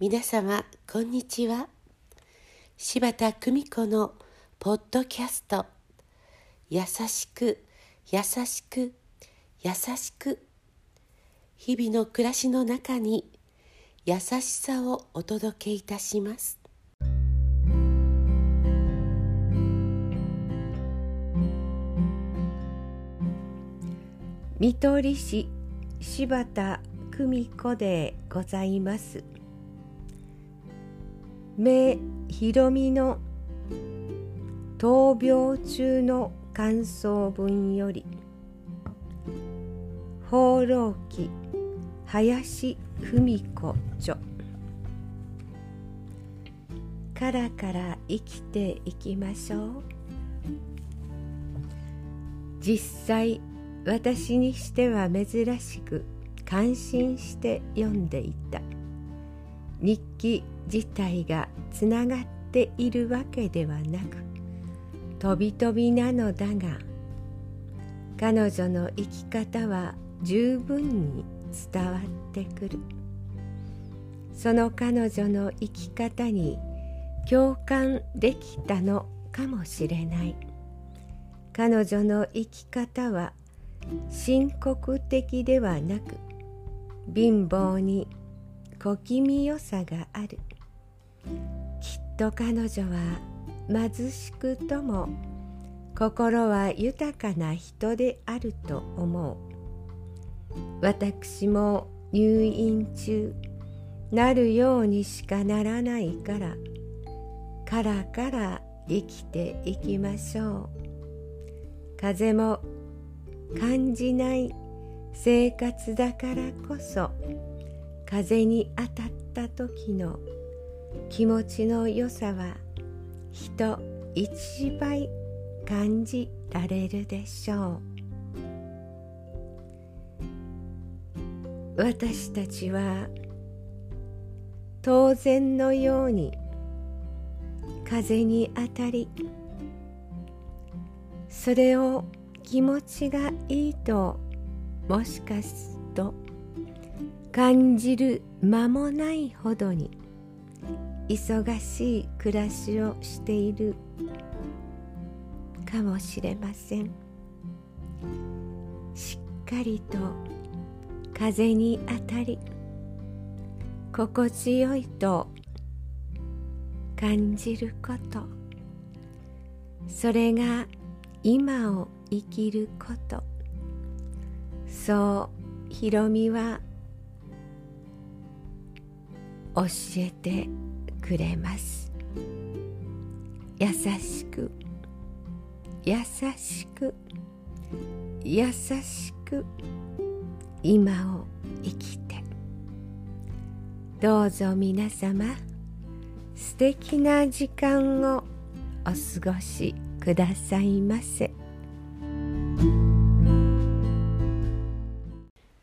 皆様こんにちは。柴田久美子のポッドキャスト「優しく優しく優しく」日々の暮らしの中に優しさをお届けいたします。見取り師柴田久美子でございます。目ひろみの闘病中の感想文より放浪記林文子著。からから生きていきましょう。実際私にしては珍しく感心して読んでいた。日記自体がつながっているわけではなく飛び飛びなのだが彼女の生き方は十分に伝わってくる。その彼女の生き方に共感できたのかもしれない。彼女の生き方は深刻的ではなく貧乏に小気味よさがある。きっと彼女は貧しくとも心は豊かな人であると思う。私も入院中なるようにしかならないからからから生きていきましょう。風も感じない生活だからこそ風に当たった時の気持ちの良さは人一倍感じられるでしょう。私たちは当然のように風に当たりそれを気持ちがいいともしかすると感じる間もないほどに忙しい暮らしをしているかもしれません。しっかりと風に当たり心地よいと感じること。それが今を生きること。そうひろみは教えてくれます。優しく。優しく。優しく。今を生きて。どうぞ皆様素敵な時間をお過ごしくださいませ。